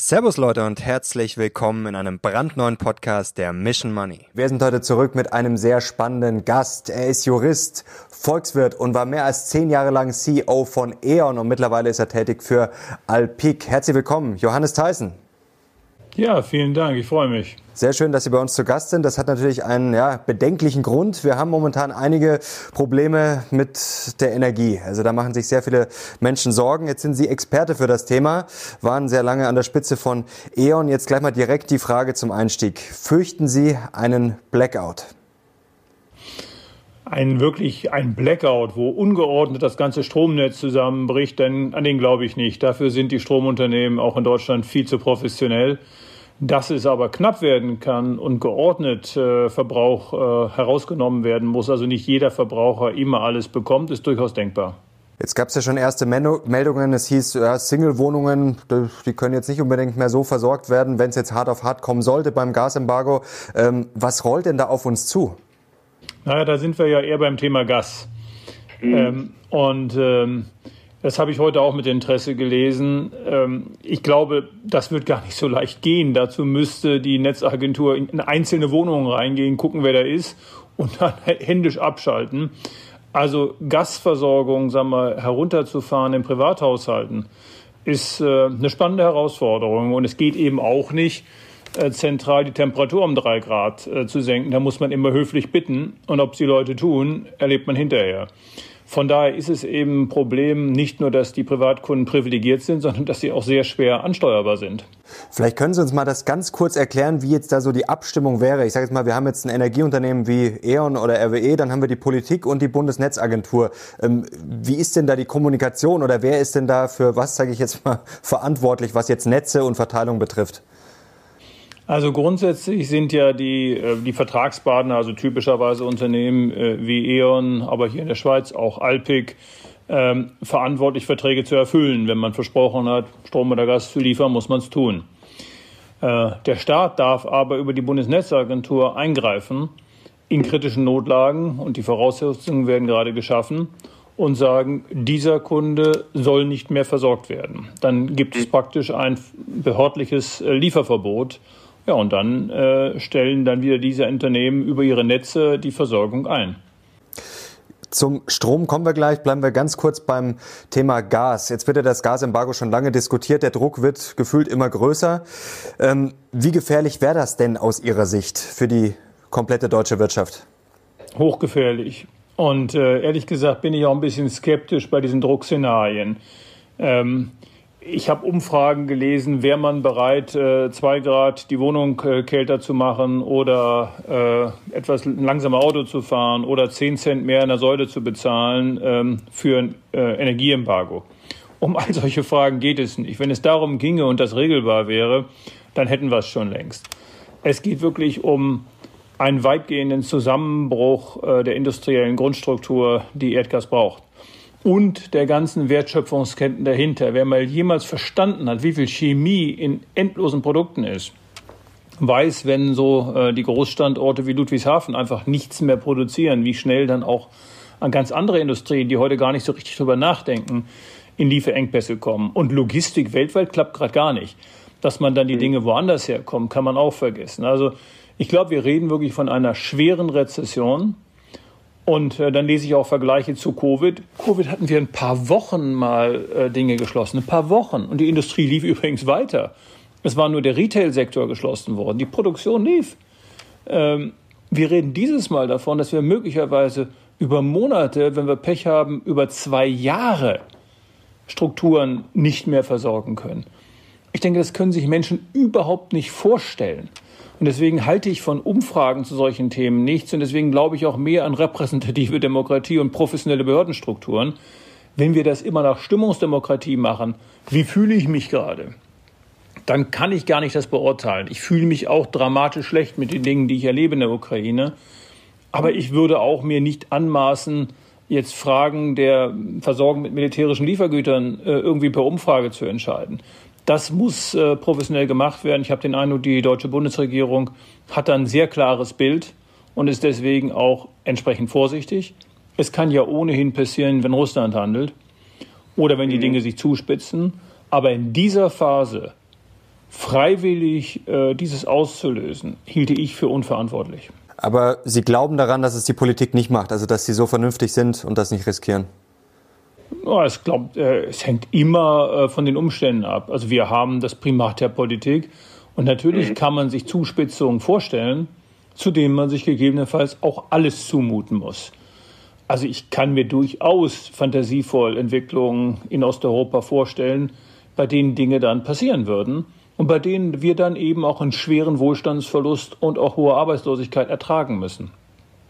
Servus Leute und herzlich willkommen in einem brandneuen Podcast der Mission Money. Wir sind heute zurück mit einem sehr spannenden Gast. Er ist Jurist, Volkswirt und war mehr als zehn Jahre lang CEO von E.ON und mittlerweile ist er tätig für Alpic. Herzlich willkommen, Johannes Theissen. Ja, vielen Dank, ich freue mich. Sehr schön, dass Sie bei uns zu Gast sind. Das hat natürlich einen ja, bedenklichen Grund. Wir haben momentan einige Probleme mit der Energie. Also da machen sich sehr viele Menschen Sorgen. Jetzt sind Sie Experte für das Thema, waren sehr lange an der Spitze von E.ON. Jetzt gleich mal direkt die Frage zum Einstieg. Fürchten Sie einen Blackout? ein wirklich ein Blackout, wo ungeordnet das ganze Stromnetz zusammenbricht, denn an den glaube ich nicht. Dafür sind die Stromunternehmen auch in Deutschland viel zu professionell. Dass es aber knapp werden kann und geordnet äh, Verbrauch äh, herausgenommen werden muss, also nicht jeder Verbraucher immer alles bekommt, ist durchaus denkbar. Jetzt gab es ja schon erste Meldungen. Es hieß, ja, Single-Wohnungen, die können jetzt nicht unbedingt mehr so versorgt werden, wenn es jetzt hart auf hart kommen sollte beim Gasembargo. Ähm, was rollt denn da auf uns zu? Naja, da sind wir ja eher beim Thema Gas. Mhm. Ähm, und ähm, das habe ich heute auch mit Interesse gelesen. Ähm, ich glaube, das wird gar nicht so leicht gehen. Dazu müsste die Netzagentur in einzelne Wohnungen reingehen, gucken, wer da ist und dann händisch abschalten. Also Gasversorgung, sagen wir, herunterzufahren in Privathaushalten ist äh, eine spannende Herausforderung. Und es geht eben auch nicht, äh, zentral die Temperatur um drei Grad äh, zu senken. Da muss man immer höflich bitten. Und ob es die Leute tun, erlebt man hinterher. Von daher ist es eben ein Problem, nicht nur, dass die Privatkunden privilegiert sind, sondern dass sie auch sehr schwer ansteuerbar sind. Vielleicht können Sie uns mal das ganz kurz erklären, wie jetzt da so die Abstimmung wäre. Ich sage jetzt mal, wir haben jetzt ein Energieunternehmen wie E.ON oder RWE, dann haben wir die Politik und die Bundesnetzagentur. Ähm, wie ist denn da die Kommunikation oder wer ist denn da für was, sage ich jetzt mal, verantwortlich, was jetzt Netze und Verteilung betrifft? Also grundsätzlich sind ja die, äh, die Vertragspartner, also typischerweise Unternehmen äh, wie E.ON, aber hier in der Schweiz auch Alpic, ähm, verantwortlich, Verträge zu erfüllen. Wenn man versprochen hat, Strom oder Gas zu liefern, muss man es tun. Äh, der Staat darf aber über die Bundesnetzagentur eingreifen in kritischen Notlagen und die Voraussetzungen werden gerade geschaffen und sagen, dieser Kunde soll nicht mehr versorgt werden. Dann gibt es praktisch ein behördliches Lieferverbot ja, und dann äh, stellen dann wieder diese Unternehmen über ihre Netze die Versorgung ein. Zum Strom kommen wir gleich. Bleiben wir ganz kurz beim Thema Gas. Jetzt wird ja das Gasembargo schon lange diskutiert. Der Druck wird gefühlt immer größer. Ähm, wie gefährlich wäre das denn aus Ihrer Sicht für die komplette deutsche Wirtschaft? Hochgefährlich. Und äh, ehrlich gesagt bin ich auch ein bisschen skeptisch bei diesen Druckszenarien. Ähm, ich habe Umfragen gelesen, wäre man bereit, äh, zwei Grad die Wohnung äh, kälter zu machen oder äh, etwas langsamer Auto zu fahren oder zehn Cent mehr in der Säule zu bezahlen ähm, für ein Energieembargo. Um all solche Fragen geht es nicht. Wenn es darum ginge und das regelbar wäre, dann hätten wir es schon längst. Es geht wirklich um einen weitgehenden Zusammenbruch der industriellen Grundstruktur, die Erdgas braucht und der ganzen Wertschöpfungsketten dahinter. Wer mal jemals verstanden hat, wie viel Chemie in endlosen Produkten ist, weiß, wenn so äh, die Großstandorte wie Ludwigshafen einfach nichts mehr produzieren, wie schnell dann auch an ganz andere Industrien, die heute gar nicht so richtig drüber nachdenken, in Lieferengpässe kommen. Und Logistik weltweit klappt gerade gar nicht. Dass man dann die Dinge woanders herkommt, kann man auch vergessen. Also ich glaube, wir reden wirklich von einer schweren Rezession und äh, dann lese ich auch Vergleiche zu Covid. Covid hatten wir ein paar Wochen mal äh, Dinge geschlossen, ein paar Wochen. Und die Industrie lief übrigens weiter. Es war nur der Retail-Sektor geschlossen worden. Die Produktion lief. Ähm, wir reden dieses Mal davon, dass wir möglicherweise über Monate, wenn wir Pech haben, über zwei Jahre Strukturen nicht mehr versorgen können. Ich denke, das können sich Menschen überhaupt nicht vorstellen. Und deswegen halte ich von Umfragen zu solchen Themen nichts. Und deswegen glaube ich auch mehr an repräsentative Demokratie und professionelle Behördenstrukturen. Wenn wir das immer nach Stimmungsdemokratie machen, wie fühle ich mich gerade? Dann kann ich gar nicht das beurteilen. Ich fühle mich auch dramatisch schlecht mit den Dingen, die ich erlebe in der Ukraine. Aber ich würde auch mir nicht anmaßen, jetzt Fragen der Versorgung mit militärischen Liefergütern äh, irgendwie per Umfrage zu entscheiden. Das muss äh, professionell gemacht werden. Ich habe den Eindruck, die deutsche Bundesregierung hat ein sehr klares Bild und ist deswegen auch entsprechend vorsichtig. Es kann ja ohnehin passieren, wenn Russland handelt oder wenn die mhm. Dinge sich zuspitzen. Aber in dieser Phase freiwillig äh, dieses auszulösen, hielte ich für unverantwortlich. Aber Sie glauben daran, dass es die Politik nicht macht, also dass Sie so vernünftig sind und das nicht riskieren? Ja, es, glaub, äh, es hängt immer äh, von den Umständen ab. Also wir haben das Primat der Politik und natürlich mhm. kann man sich Zuspitzungen vorstellen, zu denen man sich gegebenenfalls auch alles zumuten muss. Also ich kann mir durchaus fantasievoll Entwicklungen in Osteuropa vorstellen, bei denen Dinge dann passieren würden und bei denen wir dann eben auch einen schweren Wohlstandsverlust und auch hohe Arbeitslosigkeit ertragen müssen.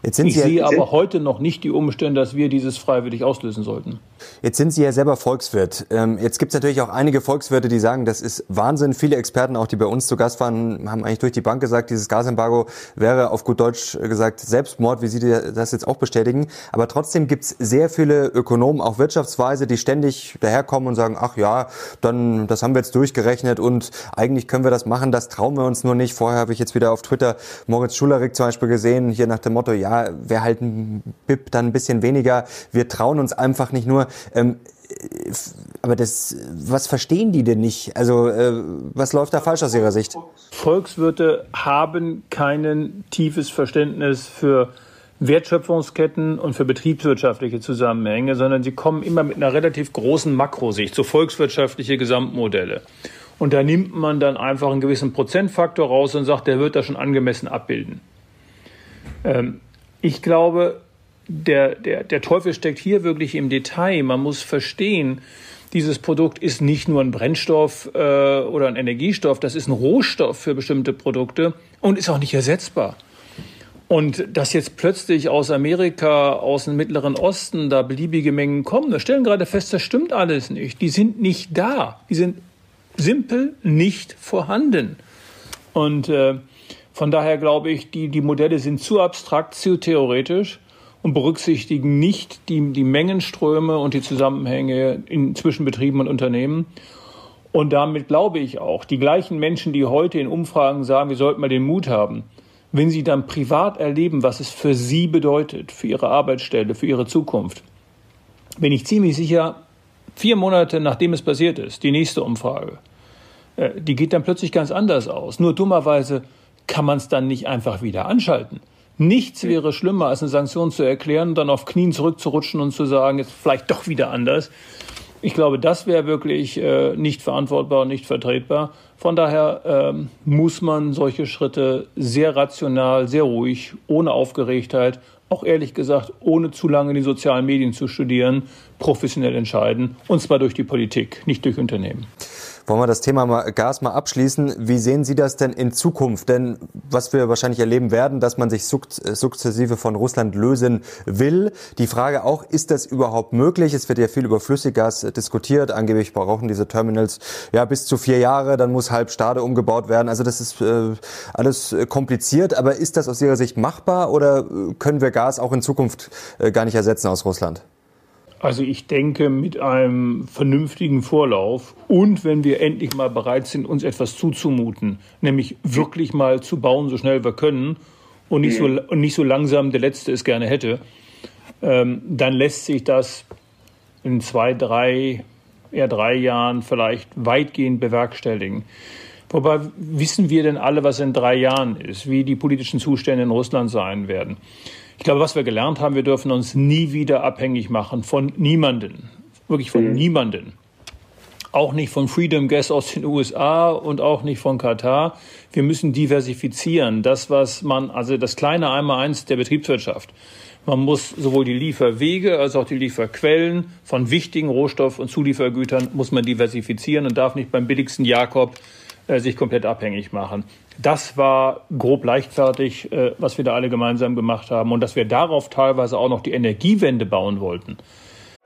Ich sehe aber heute noch nicht die Umstände, dass wir dieses freiwillig auslösen sollten. Jetzt sind Sie ja selber Volkswirt. Ähm, jetzt gibt es natürlich auch einige Volkswirte, die sagen, das ist Wahnsinn. Viele Experten, auch die bei uns zu Gast waren, haben eigentlich durch die Bank gesagt, dieses Gasembargo wäre auf gut Deutsch gesagt Selbstmord, wie Sie das jetzt auch bestätigen. Aber trotzdem gibt es sehr viele Ökonomen, auch wirtschaftsweise, die ständig daherkommen und sagen, ach ja, dann das haben wir jetzt durchgerechnet und eigentlich können wir das machen, das trauen wir uns nur nicht. Vorher habe ich jetzt wieder auf Twitter Moritz Schularik zum Beispiel gesehen, hier nach dem Motto, ja, wer halt ein BIP dann ein bisschen weniger, wir trauen uns einfach nicht nur. Ähm, aber das, was verstehen die denn nicht? Also, äh, was läuft da falsch aus Ihrer Sicht? Volkswirte haben kein tiefes Verständnis für Wertschöpfungsketten und für betriebswirtschaftliche Zusammenhänge, sondern sie kommen immer mit einer relativ großen Makrosicht, so volkswirtschaftliche Gesamtmodelle. Und da nimmt man dann einfach einen gewissen Prozentfaktor raus und sagt, der wird das schon angemessen abbilden. Ähm, ich glaube, der, der, der Teufel steckt hier wirklich im Detail. Man muss verstehen, dieses Produkt ist nicht nur ein Brennstoff äh, oder ein Energiestoff, das ist ein Rohstoff für bestimmte Produkte und ist auch nicht ersetzbar. Und dass jetzt plötzlich aus Amerika, aus dem Mittleren Osten da beliebige Mengen kommen, wir stellen gerade fest, das stimmt alles nicht. Die sind nicht da. Die sind simpel nicht vorhanden. Und äh, von daher glaube ich, die, die Modelle sind zu abstrakt, zu theoretisch und berücksichtigen nicht die, die Mengenströme und die Zusammenhänge in, zwischen Betrieben und Unternehmen. Und damit glaube ich auch, die gleichen Menschen, die heute in Umfragen sagen, wir sollten mal den Mut haben, wenn sie dann privat erleben, was es für sie bedeutet, für ihre Arbeitsstelle, für ihre Zukunft, bin ich ziemlich sicher, vier Monate nachdem es passiert ist, die nächste Umfrage, äh, die geht dann plötzlich ganz anders aus. Nur dummerweise kann man es dann nicht einfach wieder anschalten. Nichts wäre schlimmer, als eine Sanktion zu erklären, dann auf Knien zurückzurutschen und zu sagen, jetzt vielleicht doch wieder anders. Ich glaube, das wäre wirklich äh, nicht verantwortbar und nicht vertretbar. Von daher ähm, muss man solche Schritte sehr rational, sehr ruhig, ohne Aufgeregtheit, auch ehrlich gesagt, ohne zu lange die sozialen Medien zu studieren, professionell entscheiden. Und zwar durch die Politik, nicht durch Unternehmen. Wollen wir das Thema Gas mal abschließen? Wie sehen Sie das denn in Zukunft? Denn was wir wahrscheinlich erleben werden, dass man sich sukzessive von Russland lösen will. Die Frage auch, ist das überhaupt möglich? Es wird ja viel über Flüssiggas diskutiert. Angeblich brauchen diese Terminals ja bis zu vier Jahre. Dann muss halb Stade umgebaut werden. Also das ist äh, alles kompliziert. Aber ist das aus Ihrer Sicht machbar oder können wir Gas auch in Zukunft äh, gar nicht ersetzen aus Russland? Also ich denke mit einem vernünftigen Vorlauf und wenn wir endlich mal bereit sind, uns etwas zuzumuten, nämlich wirklich mal zu bauen, so schnell wir können und nicht so, mhm. und nicht so langsam der Letzte es gerne hätte, ähm, dann lässt sich das in zwei, drei, eher drei Jahren vielleicht weitgehend bewerkstelligen. Wobei wissen wir denn alle, was in drei Jahren ist, wie die politischen Zustände in Russland sein werden? Ich glaube, was wir gelernt haben, wir dürfen uns nie wieder abhängig machen von niemanden. Wirklich von mhm. niemanden. Auch nicht von Freedom Gas aus den USA und auch nicht von Katar. Wir müssen diversifizieren. Das, was man, also das kleine Einmaleins der Betriebswirtschaft. Man muss sowohl die Lieferwege als auch die Lieferquellen von wichtigen Rohstoff- und Zuliefergütern muss man diversifizieren und darf nicht beim billigsten Jakob äh, sich komplett abhängig machen. Das war grob leichtfertig, äh, was wir da alle gemeinsam gemacht haben. Und dass wir darauf teilweise auch noch die Energiewende bauen wollten.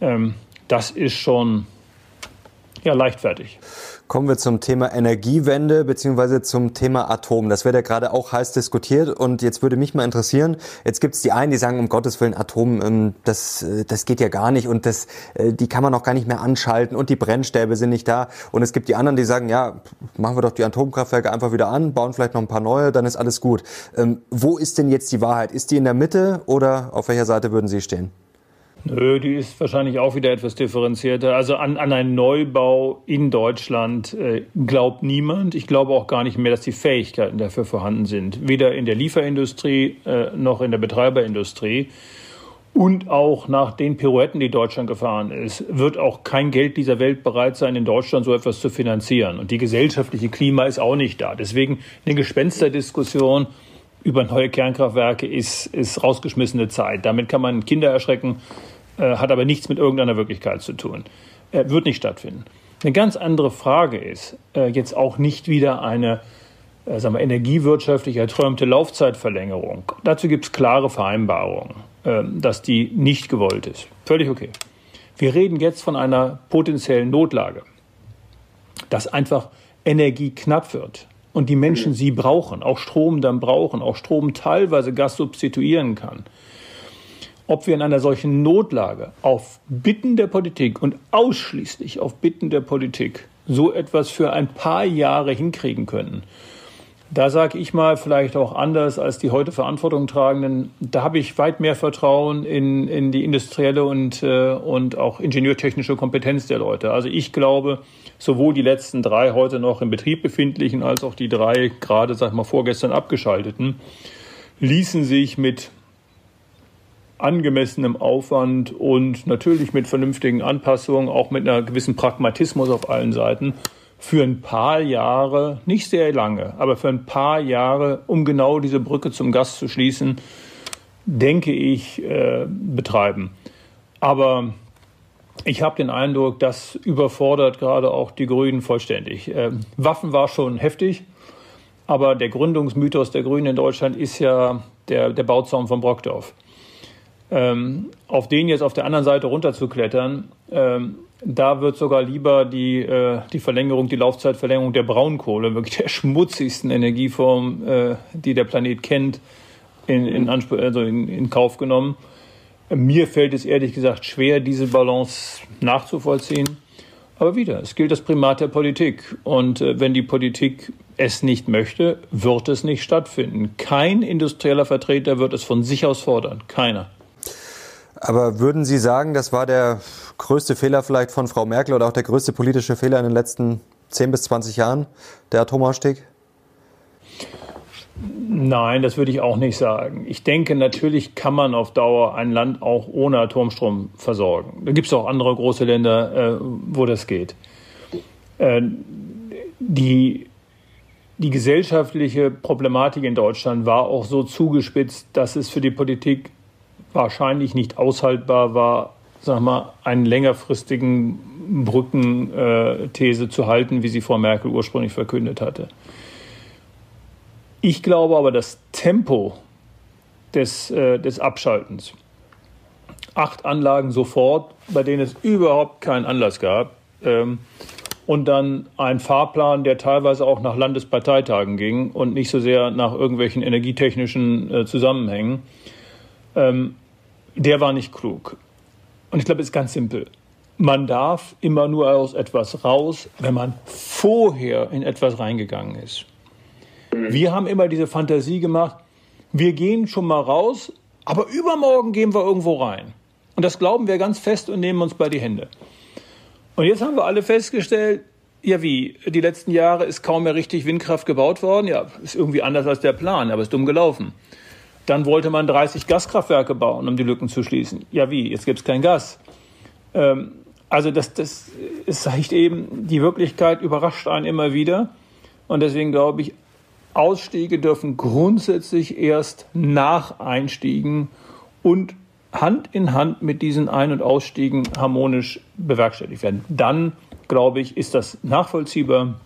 Ähm, das ist schon ja, leichtfertig. Kommen wir zum Thema Energiewende beziehungsweise zum Thema Atom. Das wird ja gerade auch heiß diskutiert und jetzt würde mich mal interessieren, jetzt gibt es die einen, die sagen, um Gottes Willen, Atom, ähm, das, äh, das geht ja gar nicht und das, äh, die kann man auch gar nicht mehr anschalten und die Brennstäbe sind nicht da. Und es gibt die anderen, die sagen, ja, machen wir doch die Atomkraftwerke einfach wieder an, bauen vielleicht noch ein paar neue, dann ist alles gut. Ähm, wo ist denn jetzt die Wahrheit? Ist die in der Mitte oder auf welcher Seite würden Sie stehen? Nö, die ist wahrscheinlich auch wieder etwas differenzierter. Also an, an einen Neubau in Deutschland äh, glaubt niemand. Ich glaube auch gar nicht mehr, dass die Fähigkeiten dafür vorhanden sind. Weder in der Lieferindustrie äh, noch in der Betreiberindustrie. Und auch nach den Pirouetten, die Deutschland gefahren ist, wird auch kein Geld dieser Welt bereit sein, in Deutschland so etwas zu finanzieren. Und die gesellschaftliche Klima ist auch nicht da. Deswegen eine Gespensterdiskussion über neue Kernkraftwerke ist, ist rausgeschmissene Zeit. Damit kann man Kinder erschrecken, äh, hat aber nichts mit irgendeiner Wirklichkeit zu tun. Äh, wird nicht stattfinden. Eine ganz andere Frage ist äh, jetzt auch nicht wieder eine äh, sagen wir, energiewirtschaftlich erträumte Laufzeitverlängerung. Dazu gibt es klare Vereinbarungen, äh, dass die nicht gewollt ist. Völlig okay. Wir reden jetzt von einer potenziellen Notlage, dass einfach Energie knapp wird und die Menschen sie brauchen, auch Strom dann brauchen, auch Strom teilweise Gas substituieren kann. Ob wir in einer solchen Notlage auf Bitten der Politik und ausschließlich auf Bitten der Politik so etwas für ein paar Jahre hinkriegen können, da sage ich mal vielleicht auch anders als die heute Verantwortung tragenden. Da habe ich weit mehr Vertrauen in, in die industrielle und, äh, und auch ingenieurtechnische Kompetenz der Leute. Also ich glaube, sowohl die letzten drei heute noch im Betrieb befindlichen als auch die drei gerade, sag ich mal, vorgestern abgeschalteten, ließen sich mit angemessenem Aufwand und natürlich mit vernünftigen Anpassungen, auch mit einer gewissen Pragmatismus auf allen Seiten, für ein paar Jahre, nicht sehr lange, aber für ein paar Jahre, um genau diese Brücke zum Gas zu schließen, denke ich, äh, betreiben. Aber ich habe den Eindruck, das überfordert gerade auch die Grünen vollständig. Äh, Waffen war schon heftig, aber der Gründungsmythos der Grünen in Deutschland ist ja der, der Bauzaun von Brockdorf. Ähm, auf den jetzt auf der anderen Seite runterzuklettern, ähm, da wird sogar lieber die, äh, die Verlängerung, die Laufzeitverlängerung der Braunkohle, wirklich der schmutzigsten Energieform, äh, die der Planet kennt, in, in, Anspruch, also in, in Kauf genommen. Mir fällt es ehrlich gesagt schwer, diese Balance nachzuvollziehen. Aber wieder, es gilt das Primat der Politik. Und äh, wenn die Politik es nicht möchte, wird es nicht stattfinden. Kein industrieller Vertreter wird es von sich aus fordern. Keiner. Aber würden Sie sagen, das war der größte Fehler vielleicht von Frau Merkel oder auch der größte politische Fehler in den letzten 10 bis 20 Jahren, der Atomausstieg? Nein, das würde ich auch nicht sagen. Ich denke, natürlich kann man auf Dauer ein Land auch ohne Atomstrom versorgen. Da gibt es auch andere große Länder, äh, wo das geht. Äh, die, die gesellschaftliche Problematik in Deutschland war auch so zugespitzt, dass es für die Politik wahrscheinlich nicht aushaltbar war, sag mal, einen längerfristigen Brückenthese zu halten, wie sie Frau Merkel ursprünglich verkündet hatte. Ich glaube aber, das Tempo des, äh, des Abschaltens, acht Anlagen sofort, bei denen es überhaupt keinen Anlass gab, ähm, und dann ein Fahrplan, der teilweise auch nach Landesparteitagen ging und nicht so sehr nach irgendwelchen energietechnischen äh, Zusammenhängen, ähm, der war nicht klug. Und ich glaube, es ist ganz simpel. Man darf immer nur aus etwas raus, wenn man vorher in etwas reingegangen ist. Wir haben immer diese Fantasie gemacht, wir gehen schon mal raus, aber übermorgen gehen wir irgendwo rein. Und das glauben wir ganz fest und nehmen uns bei die Hände. Und jetzt haben wir alle festgestellt, ja wie, die letzten Jahre ist kaum mehr richtig Windkraft gebaut worden. Ja, ist irgendwie anders als der Plan, aber ist dumm gelaufen. Dann wollte man 30 Gaskraftwerke bauen, um die Lücken zu schließen. Ja wie, jetzt gibt es kein Gas. Ähm, also das, das zeigt eben, die Wirklichkeit überrascht einen immer wieder. Und deswegen glaube ich, Ausstiege dürfen grundsätzlich erst nach Einstiegen und Hand in Hand mit diesen Ein- und Ausstiegen harmonisch bewerkstelligt werden. Dann, glaube ich, ist das nachvollziehbar.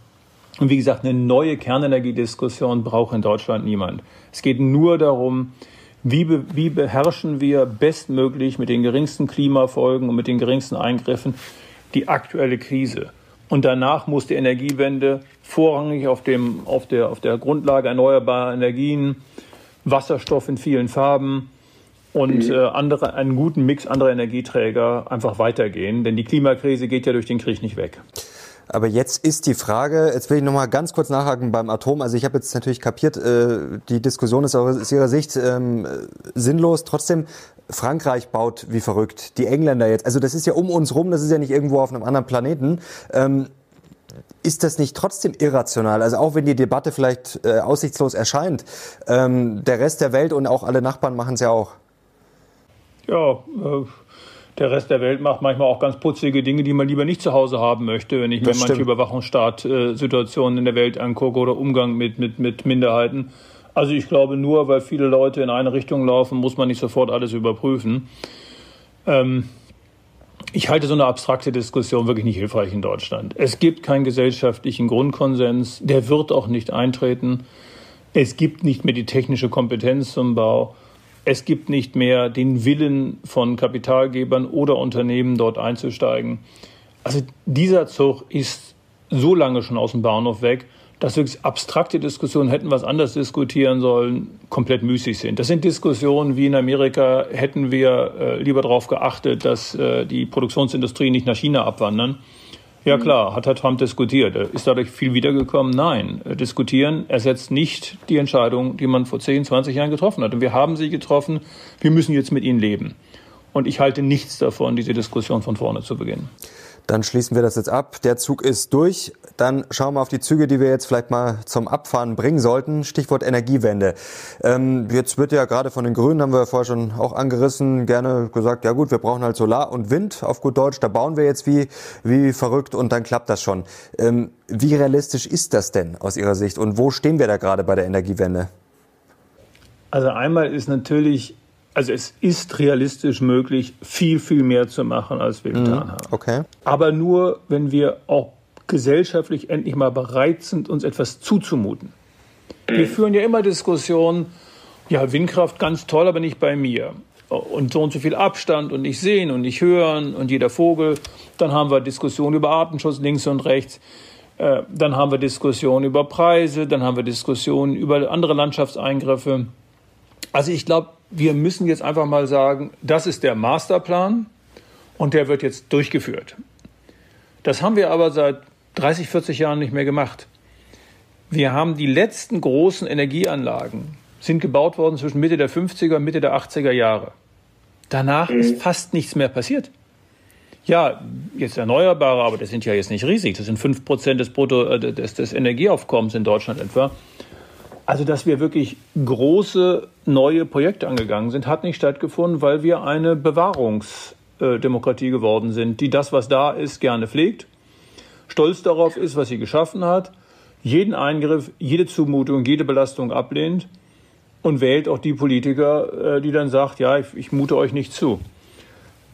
Und wie gesagt, eine neue Kernenergiediskussion braucht in Deutschland niemand. Es geht nur darum, wie, be wie beherrschen wir bestmöglich mit den geringsten Klimafolgen und mit den geringsten Eingriffen die aktuelle Krise. Und danach muss die Energiewende vorrangig auf, dem, auf, der, auf der Grundlage erneuerbarer Energien, Wasserstoff in vielen Farben und mhm. äh, andere, einen guten Mix anderer Energieträger einfach weitergehen. Denn die Klimakrise geht ja durch den Krieg nicht weg. Aber jetzt ist die Frage, jetzt will ich noch mal ganz kurz nachhaken beim Atom. Also ich habe jetzt natürlich kapiert, äh, die Diskussion ist aus Ihrer Sicht ähm, sinnlos. Trotzdem, Frankreich baut wie verrückt, die Engländer jetzt. Also das ist ja um uns rum, das ist ja nicht irgendwo auf einem anderen Planeten. Ähm, ist das nicht trotzdem irrational? Also auch wenn die Debatte vielleicht äh, aussichtslos erscheint, ähm, der Rest der Welt und auch alle Nachbarn machen es ja auch. Ja, äh, der Rest der Welt macht manchmal auch ganz putzige Dinge, die man lieber nicht zu Hause haben möchte, wenn ich mir manche Überwachungsstaat-Situationen in der Welt angucke oder Umgang mit, mit, mit Minderheiten. Also ich glaube, nur weil viele Leute in eine Richtung laufen, muss man nicht sofort alles überprüfen. Ähm, ich halte so eine abstrakte Diskussion wirklich nicht hilfreich in Deutschland. Es gibt keinen gesellschaftlichen Grundkonsens, der wird auch nicht eintreten. Es gibt nicht mehr die technische Kompetenz zum Bau. Es gibt nicht mehr den Willen von Kapitalgebern oder Unternehmen, dort einzusteigen. Also dieser Zug ist so lange schon aus dem Bahnhof weg, dass wirklich abstrakte Diskussionen hätten was anders diskutieren sollen, komplett müßig sind. Das sind Diskussionen wie in Amerika, hätten wir äh, lieber darauf geachtet, dass äh, die Produktionsindustrie nicht nach China abwandern. Ja klar, hat Herr Trump diskutiert. Ist dadurch viel wiedergekommen? Nein. Diskutieren ersetzt nicht die Entscheidung, die man vor 10, 20 Jahren getroffen hat. Und wir haben sie getroffen. Wir müssen jetzt mit ihnen leben. Und ich halte nichts davon, diese Diskussion von vorne zu beginnen. Dann schließen wir das jetzt ab. Der Zug ist durch. Dann schauen wir auf die Züge, die wir jetzt vielleicht mal zum Abfahren bringen sollten. Stichwort Energiewende. Ähm, jetzt wird ja gerade von den Grünen, haben wir ja vorher schon auch angerissen, gerne gesagt, ja gut, wir brauchen halt Solar und Wind auf gut Deutsch. Da bauen wir jetzt wie, wie verrückt und dann klappt das schon. Ähm, wie realistisch ist das denn aus Ihrer Sicht und wo stehen wir da gerade bei der Energiewende? Also einmal ist natürlich also es ist realistisch möglich, viel, viel mehr zu machen, als wir mhm. getan haben. Okay. Aber nur, wenn wir auch gesellschaftlich endlich mal bereit sind, uns etwas zuzumuten. Wir führen ja immer Diskussionen, ja, Windkraft ganz toll, aber nicht bei mir. Und so und so viel Abstand und nicht sehen und nicht hören und jeder Vogel. Dann haben wir Diskussionen über Artenschutz links und rechts. Äh, dann haben wir Diskussionen über Preise. Dann haben wir Diskussionen über andere Landschaftseingriffe. Also ich glaube, wir müssen jetzt einfach mal sagen, das ist der Masterplan und der wird jetzt durchgeführt. Das haben wir aber seit 30, 40 Jahren nicht mehr gemacht. Wir haben die letzten großen Energieanlagen sind gebaut worden zwischen Mitte der 50er und Mitte der 80er Jahre. Danach mhm. ist fast nichts mehr passiert. Ja, jetzt Erneuerbare, aber das sind ja jetzt nicht riesig. Das sind 5% des, Brutto, äh, des, des Energieaufkommens in Deutschland etwa. Also, dass wir wirklich große neue Projekte angegangen sind, hat nicht stattgefunden, weil wir eine Bewahrungsdemokratie geworden sind, die das, was da ist, gerne pflegt, stolz darauf ist, was sie geschaffen hat, jeden Eingriff, jede Zumutung, jede Belastung ablehnt und wählt auch die Politiker, äh, die dann sagt, ja, ich, ich mute euch nicht zu.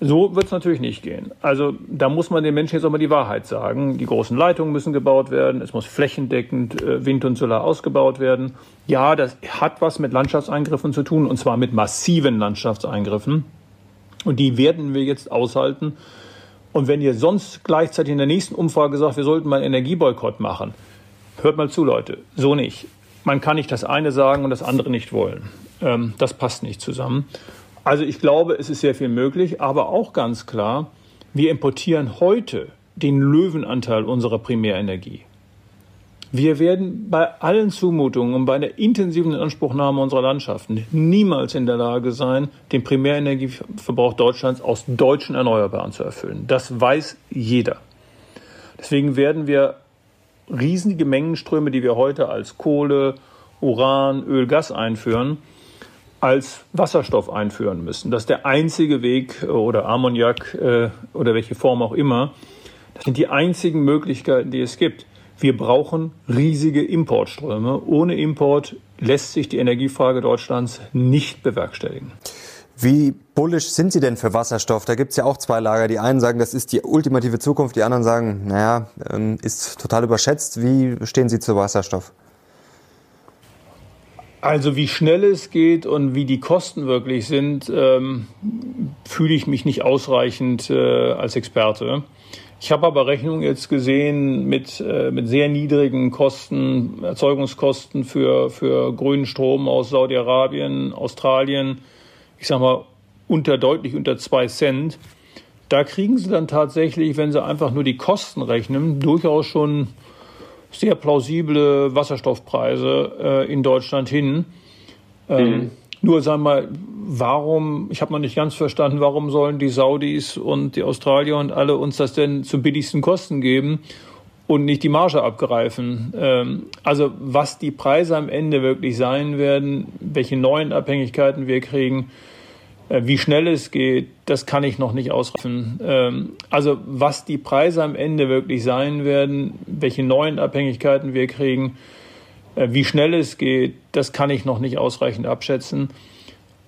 So wird es natürlich nicht gehen. Also da muss man den Menschen jetzt auch mal die Wahrheit sagen. Die großen Leitungen müssen gebaut werden. Es muss flächendeckend äh, Wind und Solar ausgebaut werden. Ja, das hat was mit Landschaftseingriffen zu tun und zwar mit massiven Landschaftseingriffen. Und die werden wir jetzt aushalten. Und wenn ihr sonst gleichzeitig in der nächsten Umfrage sagt, wir sollten mal einen Energieboykott machen, hört mal zu, Leute. So nicht. Man kann nicht das eine sagen und das andere nicht wollen. Ähm, das passt nicht zusammen. Also ich glaube, es ist sehr viel möglich, aber auch ganz klar, wir importieren heute den Löwenanteil unserer Primärenergie. Wir werden bei allen Zumutungen und bei der intensiven Inanspruchnahme unserer Landschaften niemals in der Lage sein, den Primärenergieverbrauch Deutschlands aus deutschen Erneuerbaren zu erfüllen. Das weiß jeder. Deswegen werden wir riesige Mengenströme, die wir heute als Kohle, Uran, Öl, Gas einführen, als Wasserstoff einführen müssen. Das ist der einzige Weg äh, oder Ammoniak äh, oder welche Form auch immer. Das sind die einzigen Möglichkeiten, die es gibt. Wir brauchen riesige Importströme. Ohne Import lässt sich die Energiefrage Deutschlands nicht bewerkstelligen. Wie bullisch sind Sie denn für Wasserstoff? Da gibt es ja auch zwei Lager. Die einen sagen, das ist die ultimative Zukunft, die anderen sagen, naja, ähm, ist total überschätzt. Wie stehen Sie zu Wasserstoff? Also wie schnell es geht und wie die Kosten wirklich sind, ähm, fühle ich mich nicht ausreichend äh, als Experte. Ich habe aber Rechnungen jetzt gesehen mit, äh, mit sehr niedrigen Kosten, Erzeugungskosten für, für grünen Strom aus Saudi-Arabien, Australien, ich sage mal unter deutlich unter zwei Cent. Da kriegen sie dann tatsächlich, wenn sie einfach nur die Kosten rechnen, durchaus schon sehr plausible Wasserstoffpreise äh, in Deutschland hin. Ähm, mhm. Nur wir mal, warum, ich habe noch nicht ganz verstanden, warum sollen die Saudis und die Australier und alle uns das denn zum billigsten Kosten geben und nicht die Marge abgreifen? Ähm, also was die Preise am Ende wirklich sein werden, welche neuen Abhängigkeiten wir kriegen, äh, wie schnell es geht, das kann ich noch nicht ausreifen. Ähm, also was die Preise am Ende wirklich sein werden, welche neuen Abhängigkeiten wir kriegen, wie schnell es geht, das kann ich noch nicht ausreichend abschätzen.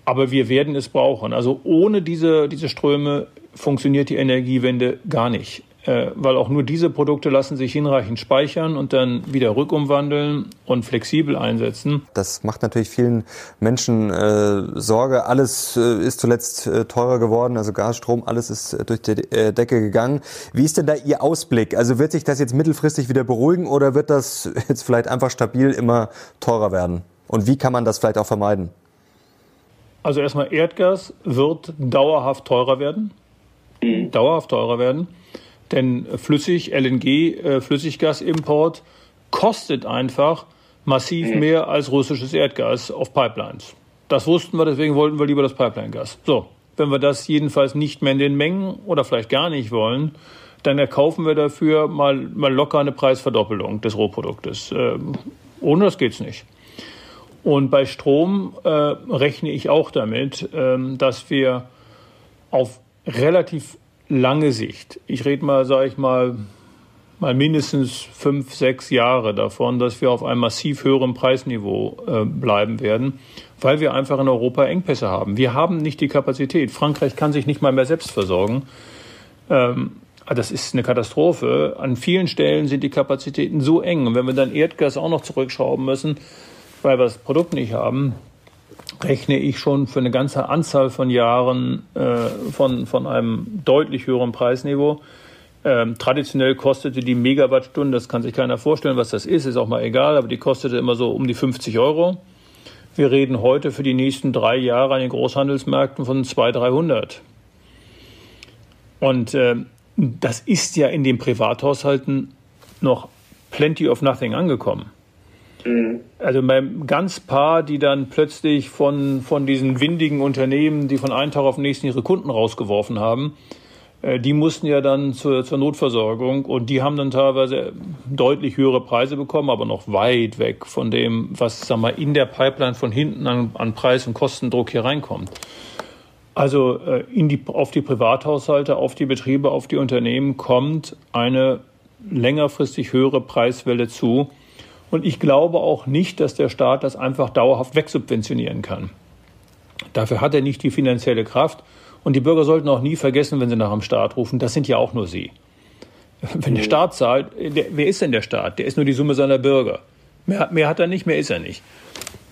Aber wir werden es brauchen. Also ohne diese, diese Ströme funktioniert die Energiewende gar nicht. Äh, weil auch nur diese Produkte lassen sich hinreichend speichern und dann wieder rückumwandeln und flexibel einsetzen. Das macht natürlich vielen Menschen äh, Sorge. Alles äh, ist zuletzt äh, teurer geworden, also Gas, Strom, alles ist äh, durch die äh, Decke gegangen. Wie ist denn da Ihr Ausblick? Also wird sich das jetzt mittelfristig wieder beruhigen oder wird das jetzt vielleicht einfach stabil immer teurer werden? Und wie kann man das vielleicht auch vermeiden? Also erstmal Erdgas wird dauerhaft teurer werden. Mhm. Dauerhaft teurer werden. Denn flüssig, LNG, äh, Flüssiggasimport kostet einfach massiv mhm. mehr als russisches Erdgas auf Pipelines. Das wussten wir, deswegen wollten wir lieber das Pipeline-Gas. So, wenn wir das jedenfalls nicht mehr in den Mengen oder vielleicht gar nicht wollen, dann erkaufen wir dafür mal, mal locker eine Preisverdoppelung des Rohproduktes. Ähm, ohne das geht's nicht. Und bei Strom äh, rechne ich auch damit, ähm, dass wir auf relativ lange Sicht, ich rede mal, sage ich mal, mal mindestens fünf, sechs Jahre davon, dass wir auf einem massiv höheren Preisniveau äh, bleiben werden, weil wir einfach in Europa Engpässe haben. Wir haben nicht die Kapazität. Frankreich kann sich nicht mal mehr selbst versorgen. Ähm, das ist eine Katastrophe. An vielen Stellen sind die Kapazitäten so eng. Und wenn wir dann Erdgas auch noch zurückschrauben müssen, weil wir das Produkt nicht haben, rechne ich schon für eine ganze Anzahl von Jahren äh, von, von einem deutlich höheren Preisniveau. Ähm, traditionell kostete die Megawattstunde, das kann sich keiner vorstellen, was das ist, ist auch mal egal, aber die kostete immer so um die 50 Euro. Wir reden heute für die nächsten drei Jahre an den Großhandelsmärkten von 200, 300. Und äh, das ist ja in den Privathaushalten noch plenty of nothing angekommen. Mhm. Also beim ganz paar, die dann plötzlich von, von diesen windigen Unternehmen, die von einem Tag auf den nächsten ihre Kunden rausgeworfen haben, äh, die mussten ja dann zur, zur Notversorgung und die haben dann teilweise deutlich höhere Preise bekommen, aber noch weit weg von dem, was sag mal, in der Pipeline von hinten an, an Preis- und Kostendruck hier reinkommt. Also äh, in die, auf die Privathaushalte, auf die Betriebe, auf die Unternehmen kommt eine längerfristig höhere Preiswelle zu und ich glaube auch nicht, dass der Staat das einfach dauerhaft wegsubventionieren kann. Dafür hat er nicht die finanzielle Kraft. Und die Bürger sollten auch nie vergessen, wenn sie nach dem Staat rufen, das sind ja auch nur sie. Wenn der Staat zahlt, der, wer ist denn der Staat? Der ist nur die Summe seiner Bürger. Mehr, mehr hat er nicht, mehr ist er nicht.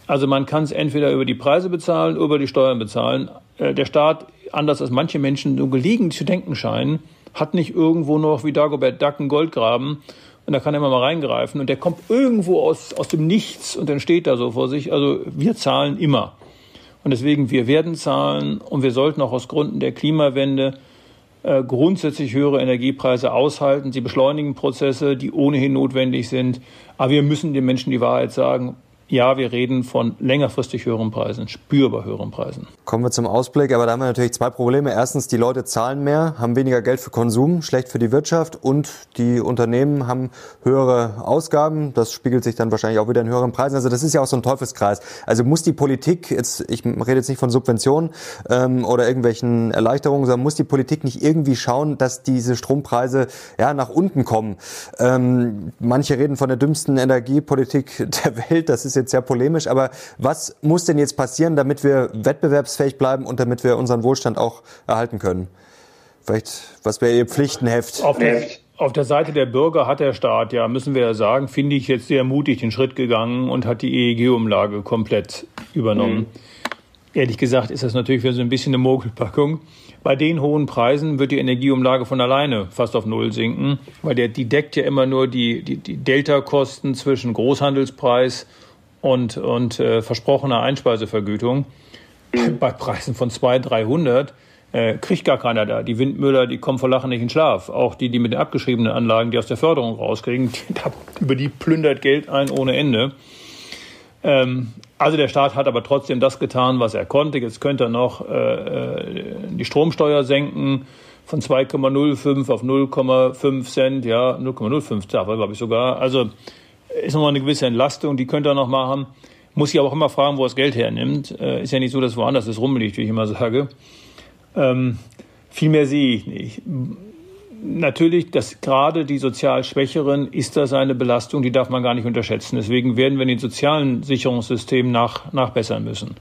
Also man kann es entweder über die Preise bezahlen, über die Steuern bezahlen. Äh, der Staat, anders als manche Menschen nur gelegentlich zu denken scheinen, hat nicht irgendwo noch wie Dagobert Duck einen Goldgraben und da kann er immer mal reingreifen. Und der kommt irgendwo aus, aus dem Nichts und dann steht da so vor sich. Also wir zahlen immer. Und deswegen, wir werden zahlen und wir sollten auch aus Gründen der Klimawende äh, grundsätzlich höhere Energiepreise aushalten. Sie beschleunigen Prozesse, die ohnehin notwendig sind. Aber wir müssen den Menschen die Wahrheit sagen ja, wir reden von längerfristig höheren Preisen, spürbar höheren Preisen. Kommen wir zum Ausblick, aber da haben wir natürlich zwei Probleme. Erstens, die Leute zahlen mehr, haben weniger Geld für Konsum, schlecht für die Wirtschaft und die Unternehmen haben höhere Ausgaben. Das spiegelt sich dann wahrscheinlich auch wieder in höheren Preisen. Also das ist ja auch so ein Teufelskreis. Also muss die Politik, jetzt, ich rede jetzt nicht von Subventionen ähm, oder irgendwelchen Erleichterungen, sondern muss die Politik nicht irgendwie schauen, dass diese Strompreise ja, nach unten kommen. Ähm, manche reden von der dümmsten Energiepolitik der Welt. Das ist jetzt sehr polemisch, aber was muss denn jetzt passieren, damit wir wettbewerbsfähig bleiben und damit wir unseren Wohlstand auch erhalten können? Vielleicht, was wäre Ihr Pflichtenheft? Auf der, auf der Seite der Bürger hat der Staat, ja, müssen wir ja sagen, finde ich jetzt sehr mutig den Schritt gegangen und hat die EEG-Umlage komplett übernommen. Mhm. Ehrlich gesagt ist das natürlich für so ein bisschen eine Mogelpackung. Bei den hohen Preisen wird die Energieumlage von alleine fast auf Null sinken, weil der, die deckt ja immer nur die, die, die Delta-Kosten zwischen Großhandelspreis und, und äh, versprochener Einspeisevergütung. Bei Preisen von 200, 300 äh, kriegt gar keiner da. Die Windmüller, die kommen vor Lachen nicht in Schlaf. Auch die, die mit den abgeschriebenen Anlagen, die aus der Förderung rauskriegen, die, da, über die plündert Geld ein ohne Ende. Ähm, also der Staat hat aber trotzdem das getan, was er konnte. Jetzt könnte er noch äh, äh die Stromsteuer senken von 2,05 auf 0,5 Cent, ja, 0,05 darf er, glaube ich, sogar. Also ist nochmal eine gewisse Entlastung, die könnte er noch machen. Muss ich aber auch immer fragen, wo er das Geld hernimmt. Äh, ist ja nicht so, dass woanders es rummelig, wie ich immer sage. Ähm, viel mehr sehe ich nicht. Natürlich, dass gerade die sozial Schwächeren ist das eine Belastung, die darf man gar nicht unterschätzen. Deswegen werden wir den sozialen Sicherungssystemen nach, nachbessern müssen.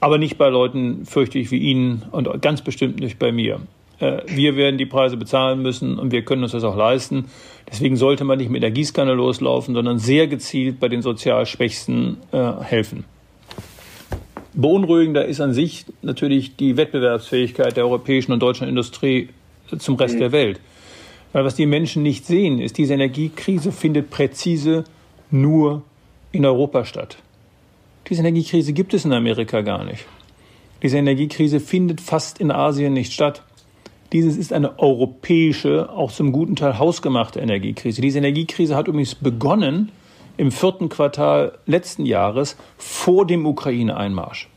Aber nicht bei Leuten, fürchte ich, wie Ihnen und ganz bestimmt nicht bei mir. Äh, wir werden die Preise bezahlen müssen und wir können uns das auch leisten. Deswegen sollte man nicht mit der Gießkanne loslaufen, sondern sehr gezielt bei den sozial Schwächsten äh, helfen. Beunruhigender ist an sich natürlich die Wettbewerbsfähigkeit der europäischen und deutschen Industrie zum Rest mhm. der Welt. Weil was die Menschen nicht sehen, ist, diese Energiekrise findet präzise nur in Europa statt. Diese Energiekrise gibt es in Amerika gar nicht. Diese Energiekrise findet fast in Asien nicht statt. Dieses ist eine europäische, auch zum guten Teil hausgemachte Energiekrise. Diese Energiekrise hat übrigens begonnen im vierten Quartal letzten Jahres vor dem Ukraine-Einmarsch.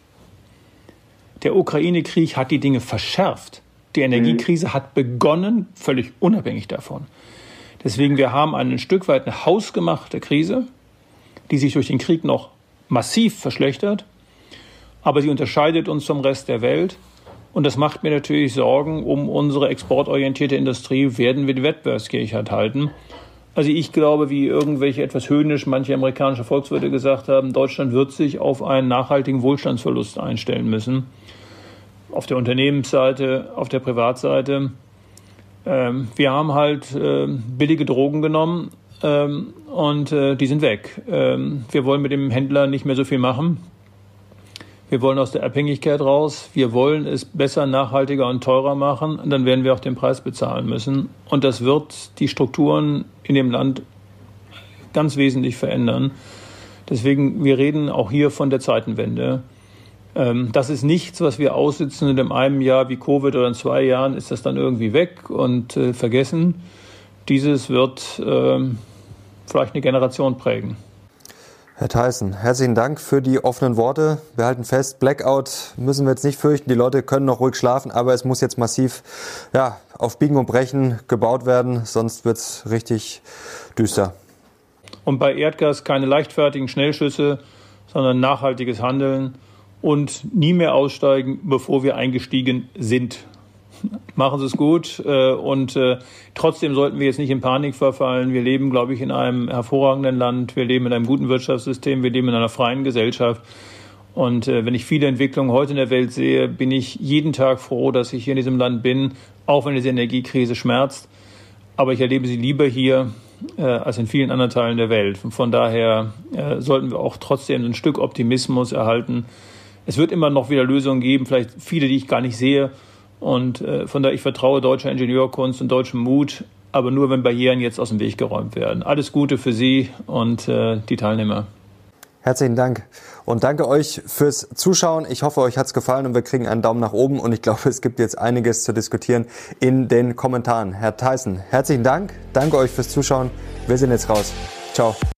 Der Ukraine-Krieg hat die Dinge verschärft. Die Energiekrise mhm. hat begonnen, völlig unabhängig davon. Deswegen, wir haben ein Stück weit eine hausgemachte Krise, die sich durch den Krieg noch massiv verschlechtert, aber sie unterscheidet uns vom Rest der Welt. Und das macht mir natürlich Sorgen um unsere exportorientierte Industrie. Werden wir die Wettbewerbsfähigkeit halten? Also ich glaube, wie irgendwelche etwas höhnisch manche amerikanische Volkswirte gesagt haben, Deutschland wird sich auf einen nachhaltigen Wohlstandsverlust einstellen müssen. Auf der Unternehmensseite, auf der Privatseite. Ähm, wir haben halt äh, billige Drogen genommen ähm, und äh, die sind weg. Ähm, wir wollen mit dem Händler nicht mehr so viel machen. Wir wollen aus der Abhängigkeit raus. Wir wollen es besser, nachhaltiger und teurer machen. Und dann werden wir auch den Preis bezahlen müssen. Und das wird die Strukturen in dem Land ganz wesentlich verändern. Deswegen, wir reden auch hier von der Zeitenwende. Ähm, das ist nichts, was wir aussitzen und in einem Jahr wie Covid oder in zwei Jahren ist das dann irgendwie weg und äh, vergessen. Dieses wird äh, vielleicht eine Generation prägen. Herr Tyson, herzlichen Dank für die offenen Worte. Wir halten fest, Blackout müssen wir jetzt nicht fürchten. Die Leute können noch ruhig schlafen, aber es muss jetzt massiv ja, auf Biegen und Brechen gebaut werden, sonst wird es richtig düster. Und bei Erdgas keine leichtfertigen Schnellschüsse, sondern nachhaltiges Handeln und nie mehr aussteigen, bevor wir eingestiegen sind machen Sie es gut. Äh, und äh, trotzdem sollten wir jetzt nicht in Panik verfallen. Wir leben, glaube ich, in einem hervorragenden Land. Wir leben in einem guten Wirtschaftssystem. Wir leben in einer freien Gesellschaft. Und äh, wenn ich viele Entwicklungen heute in der Welt sehe, bin ich jeden Tag froh, dass ich hier in diesem Land bin, auch wenn diese Energiekrise schmerzt. Aber ich erlebe sie lieber hier als in vielen anderen Teilen der Welt. Von daher sollten wir auch trotzdem ein Stück Optimismus erhalten. Es wird immer noch wieder Lösungen geben, vielleicht viele, die ich gar nicht sehe. Und äh, von daher, ich vertraue deutscher Ingenieurkunst und deutschem Mut, aber nur, wenn Barrieren jetzt aus dem Weg geräumt werden. Alles Gute für Sie und äh, die Teilnehmer. Herzlichen Dank und danke euch fürs Zuschauen. Ich hoffe, euch hat's gefallen und wir kriegen einen Daumen nach oben und ich glaube, es gibt jetzt einiges zu diskutieren in den Kommentaren. Herr Tyson, herzlichen Dank. Danke euch fürs Zuschauen. Wir sind jetzt raus. Ciao.